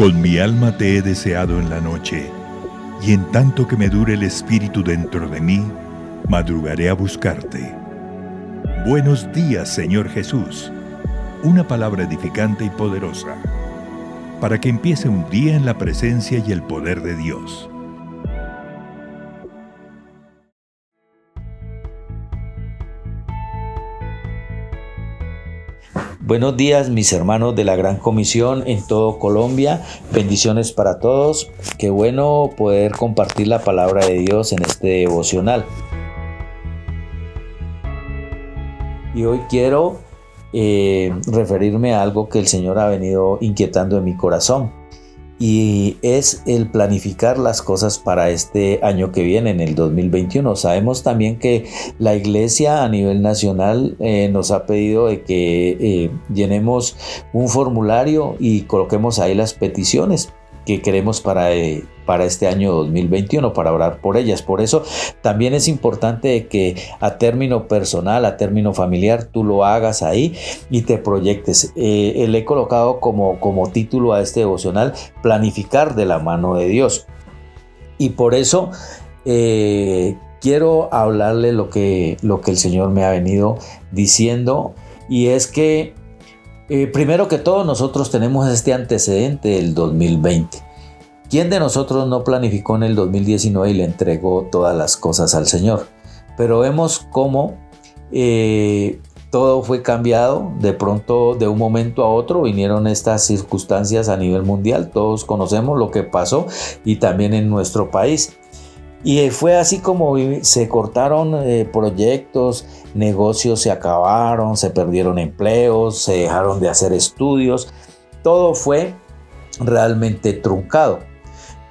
Con mi alma te he deseado en la noche, y en tanto que me dure el espíritu dentro de mí, madrugaré a buscarte. Buenos días, Señor Jesús. Una palabra edificante y poderosa, para que empiece un día en la presencia y el poder de Dios. Buenos días mis hermanos de la Gran Comisión en todo Colombia. Bendiciones para todos. Qué bueno poder compartir la palabra de Dios en este devocional. Y hoy quiero eh, referirme a algo que el Señor ha venido inquietando en mi corazón y es el planificar las cosas para este año que viene, en el 2021. Sabemos también que la iglesia a nivel nacional eh, nos ha pedido de que eh, llenemos un formulario y coloquemos ahí las peticiones que queremos para, eh, para este año 2021, para orar por ellas. Por eso también es importante que a término personal, a término familiar, tú lo hagas ahí y te proyectes. Eh, le he colocado como, como título a este devocional, planificar de la mano de Dios. Y por eso... Eh, quiero hablarle lo que, lo que el Señor me ha venido diciendo y es que eh, primero que todo, nosotros tenemos este antecedente del 2020. ¿Quién de nosotros no planificó en el 2019 y le entregó todas las cosas al Señor? Pero vemos cómo eh, todo fue cambiado. De pronto, de un momento a otro, vinieron estas circunstancias a nivel mundial. Todos conocemos lo que pasó y también en nuestro país. Y fue así como se cortaron eh, proyectos, negocios se acabaron, se perdieron empleos, se dejaron de hacer estudios. Todo fue realmente truncado.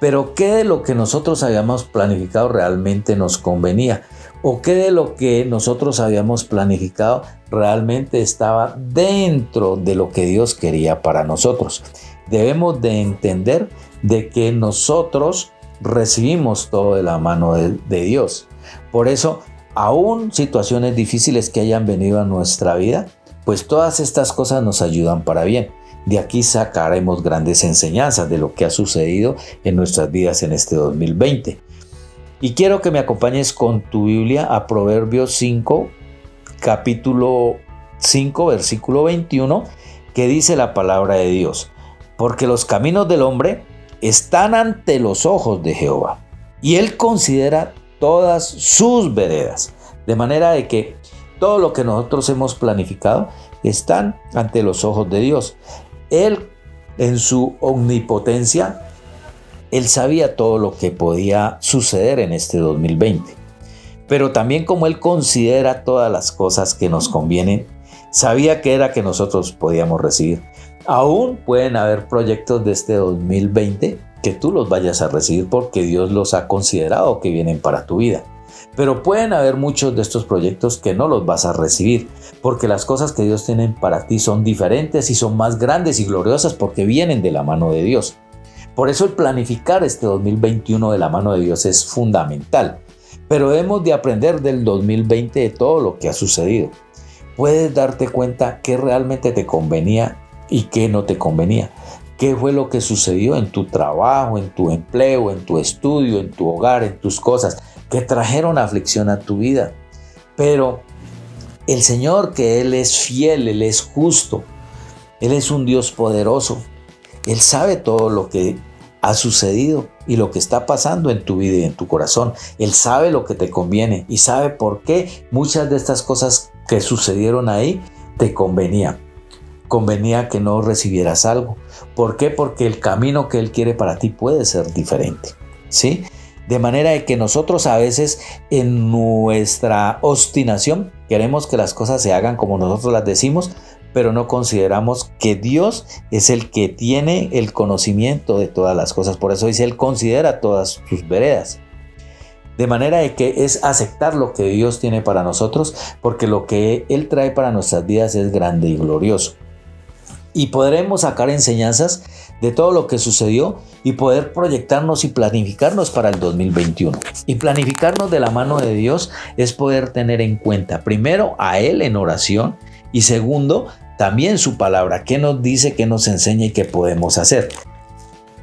Pero ¿qué de lo que nosotros habíamos planificado realmente nos convenía? ¿O qué de lo que nosotros habíamos planificado realmente estaba dentro de lo que Dios quería para nosotros? Debemos de entender de que nosotros recibimos todo de la mano de, Dios. Por eso, aún situaciones difíciles que hayan venido a nuestra vida, pues todas estas cosas nos ayudan para bien. De aquí sacaremos grandes enseñanzas de lo que ha sucedido en nuestras vidas en este 2020. Y quiero que me acompañes con tu Biblia a Proverbios 5, capítulo 5, versículo 21, que dice la palabra de Dios. Porque los caminos del hombre están ante los ojos de Jehová y él considera todas sus veredas. De manera de que todo lo que nosotros hemos planificado están ante los ojos de Dios. Él en su omnipotencia, él sabía todo lo que podía suceder en este 2020. Pero también como él considera todas las cosas que nos convienen, sabía que era que nosotros podíamos recibir. Aún pueden haber proyectos de este 2020 que tú los vayas a recibir porque Dios los ha considerado que vienen para tu vida. Pero pueden haber muchos de estos proyectos que no los vas a recibir, porque las cosas que Dios tiene para ti son diferentes y son más grandes y gloriosas porque vienen de la mano de Dios. Por eso el planificar este 2021 de la mano de Dios es fundamental. Pero hemos de aprender del 2020 de todo lo que ha sucedido. Puedes darte cuenta que realmente te convenía y qué no te convenía. ¿Qué fue lo que sucedió en tu trabajo, en tu empleo, en tu estudio, en tu hogar, en tus cosas, que trajeron aflicción a tu vida? Pero el Señor, que Él es fiel, Él es justo, Él es un Dios poderoso, Él sabe todo lo que ha sucedido y lo que está pasando en tu vida y en tu corazón. Él sabe lo que te conviene y sabe por qué muchas de estas cosas que sucedieron ahí te convenían convenía que no recibieras algo. ¿Por qué? Porque el camino que Él quiere para ti puede ser diferente. ¿Sí? De manera de que nosotros a veces en nuestra obstinación queremos que las cosas se hagan como nosotros las decimos, pero no consideramos que Dios es el que tiene el conocimiento de todas las cosas. Por eso dice, Él considera todas sus veredas. De manera de que es aceptar lo que Dios tiene para nosotros, porque lo que Él trae para nuestras vidas es grande y glorioso y podremos sacar enseñanzas de todo lo que sucedió y poder proyectarnos y planificarnos para el 2021. Y planificarnos de la mano de Dios es poder tener en cuenta primero a Él en oración y segundo también su palabra, qué nos dice, qué nos enseña y qué podemos hacer.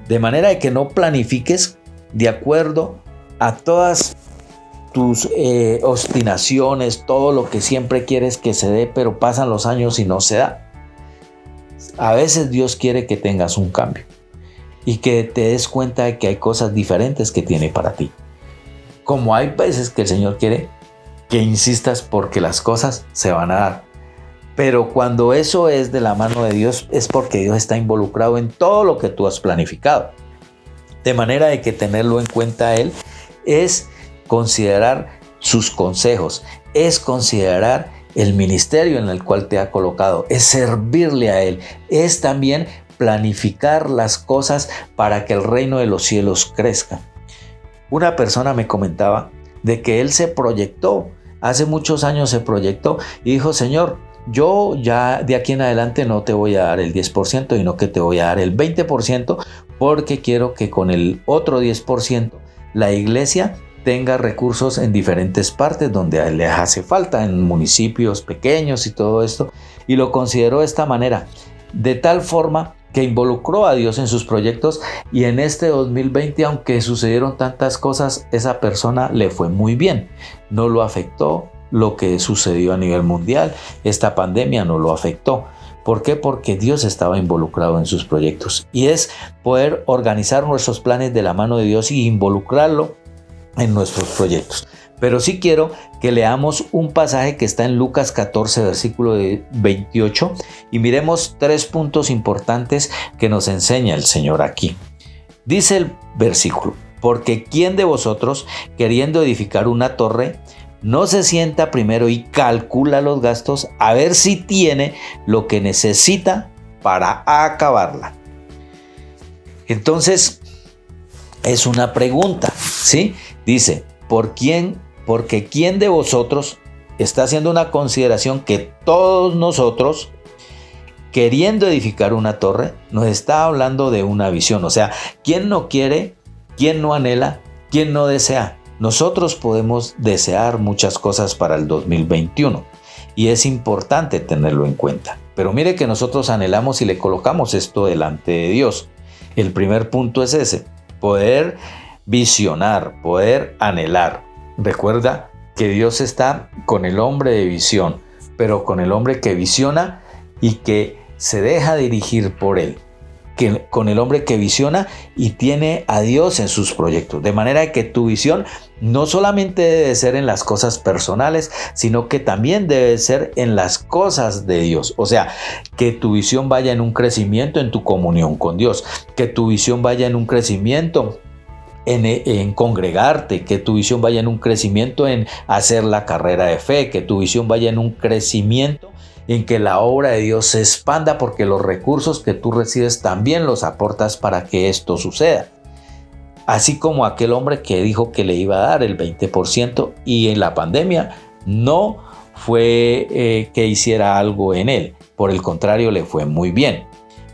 De manera de que no planifiques de acuerdo a todas tus eh, obstinaciones, todo lo que siempre quieres que se dé, pero pasan los años y no se da. A veces Dios quiere que tengas un cambio y que te des cuenta de que hay cosas diferentes que tiene para ti. Como hay veces que el Señor quiere que insistas porque las cosas se van a dar. Pero cuando eso es de la mano de Dios es porque Dios está involucrado en todo lo que tú has planificado. De manera de que tenerlo en cuenta Él es considerar sus consejos, es considerar el ministerio en el cual te ha colocado, es servirle a Él, es también planificar las cosas para que el reino de los cielos crezca. Una persona me comentaba de que él se proyectó, hace muchos años se proyectó y dijo, Señor, yo ya de aquí en adelante no te voy a dar el 10%, sino que te voy a dar el 20% porque quiero que con el otro 10% la iglesia tenga recursos en diferentes partes donde le hace falta, en municipios pequeños y todo esto. Y lo consideró de esta manera, de tal forma que involucró a Dios en sus proyectos y en este 2020, aunque sucedieron tantas cosas, esa persona le fue muy bien. No lo afectó lo que sucedió a nivel mundial, esta pandemia no lo afectó. ¿Por qué? Porque Dios estaba involucrado en sus proyectos. Y es poder organizar nuestros planes de la mano de Dios y involucrarlo en nuestros proyectos. Pero sí quiero que leamos un pasaje que está en Lucas 14, versículo 28, y miremos tres puntos importantes que nos enseña el Señor aquí. Dice el versículo, porque ¿quién de vosotros, queriendo edificar una torre, no se sienta primero y calcula los gastos a ver si tiene lo que necesita para acabarla? Entonces, es una pregunta, ¿sí? Dice, ¿por quién? Porque quién de vosotros está haciendo una consideración que todos nosotros, queriendo edificar una torre, nos está hablando de una visión. O sea, ¿quién no quiere? ¿Quién no anhela? ¿Quién no desea? Nosotros podemos desear muchas cosas para el 2021 y es importante tenerlo en cuenta. Pero mire que nosotros anhelamos y le colocamos esto delante de Dios. El primer punto es ese, poder visionar, poder anhelar. Recuerda que Dios está con el hombre de visión, pero con el hombre que visiona y que se deja dirigir por él. Que, con el hombre que visiona y tiene a Dios en sus proyectos. De manera que tu visión no solamente debe ser en las cosas personales, sino que también debe ser en las cosas de Dios. O sea, que tu visión vaya en un crecimiento en tu comunión con Dios, que tu visión vaya en un crecimiento en, congregarte, que tu visión vaya en un crecimiento en hacer la carrera de fe, que tu visión vaya en un crecimiento en que la obra de Dios se expanda porque los recursos que tú recibes también los aportas para que esto suceda. Así como aquel hombre que dijo que le iba a dar el 20% y en la pandemia no fue eh, que hiciera algo en él, por el contrario le fue muy bien.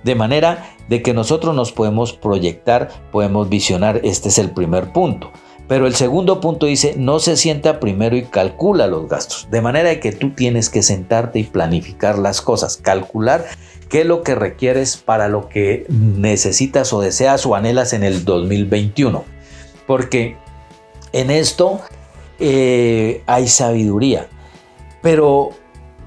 De manera de que nosotros nos podemos proyectar, podemos visionar, este es el primer punto. Pero el segundo punto dice, no se sienta primero y calcula los gastos. De manera que tú tienes que sentarte y planificar las cosas, calcular qué es lo que requieres para lo que necesitas o deseas o anhelas en el 2021. Porque en esto eh, hay sabiduría. Pero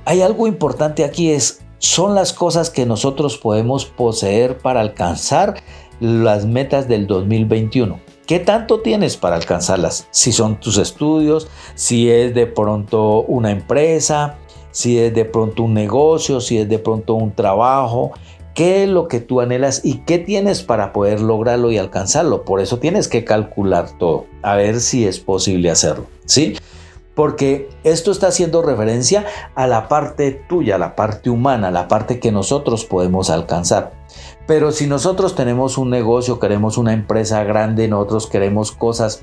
hay algo importante aquí es son las cosas que nosotros podemos poseer para alcanzar las metas del 2021. ¿Qué tanto tienes para alcanzarlas? Si son tus estudios, si es de pronto una empresa, si es de pronto un negocio, si es de pronto un trabajo, qué es lo que tú anhelas y qué tienes para poder lograrlo y alcanzarlo. Por eso tienes que calcular todo, a ver si es posible hacerlo, ¿sí? Porque esto está haciendo referencia a la parte tuya, la parte humana, la parte que nosotros podemos alcanzar. Pero si nosotros tenemos un negocio, queremos una empresa grande, nosotros queremos cosas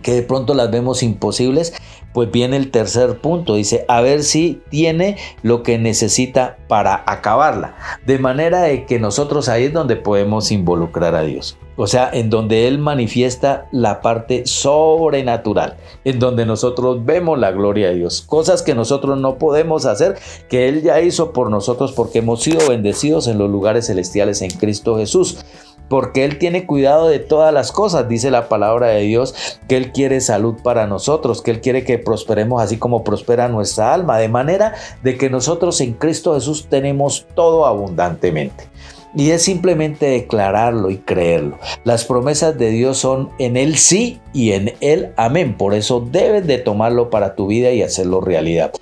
que de pronto las vemos imposibles, pues viene el tercer punto, dice, a ver si tiene lo que necesita para acabarla. De manera de que nosotros ahí es donde podemos involucrar a Dios. O sea, en donde Él manifiesta la parte sobrenatural, en donde nosotros vemos la gloria de Dios, cosas que nosotros no podemos hacer, que Él ya hizo por nosotros porque hemos sido bendecidos en los lugares celestiales en Cristo Jesús. porque Él tiene cuidado de todas las cosas, dice la palabra de Dios, que Él quiere salud para nosotros, que Él quiere que prosperemos así como prospera nuestra alma, de manera de que nosotros en Cristo Jesús tenemos todo abundantemente. Y es simplemente declararlo y creerlo. Las promesas de Dios son en Él sí y en Él amén. Por eso debes de tomarlo para tu vida y hacerlo realidad.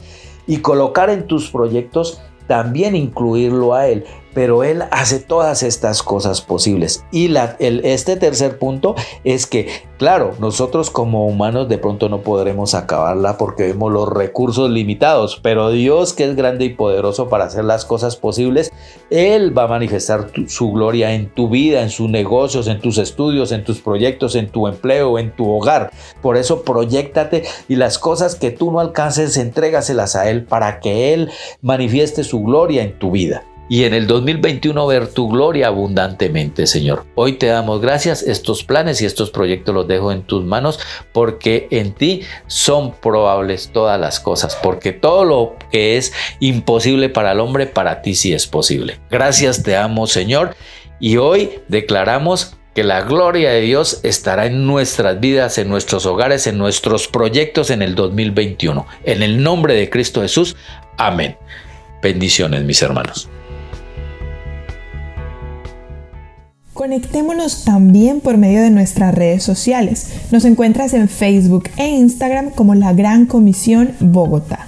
Y colocar en tus proyectos también incluirlo a Él pero Él hace todas estas cosas posibles. Y la, este tercer punto es que, claro, nosotros como humanos de pronto no podremos acabarla porque vemos los recursos limitados, pero Dios que es grande y poderoso para hacer las cosas posibles, Él va a manifestar su gloria en tu vida, en sus negocios, en tus estudios, en tus proyectos, en tu empleo, en tu hogar. Por eso proyectate y las cosas que tú no alcances, entrégaselas a Él para que Él manifieste su gloria en tu vida y en el 2021 ver tu gloria abundantemente, Señor. Hoy te damos gracias, estos planes y estos proyectos los dejo en tus manos porque en ti son probables todas las cosas, porque todo lo que es imposible para el hombre, para ti sí es posible. Gracias te amo, Señor, y hoy declaramos que la gloria de Dios estará en nuestras vidas, en nuestros hogares, en nuestros proyectos en el 2021. En el nombre de Cristo Jesús. Amén. Bendiciones, mis hermanos. Conectémonos también por medio de nuestras redes sociales. Nos encuentras en Facebook e Instagram como La Gran Comisión Bogotá.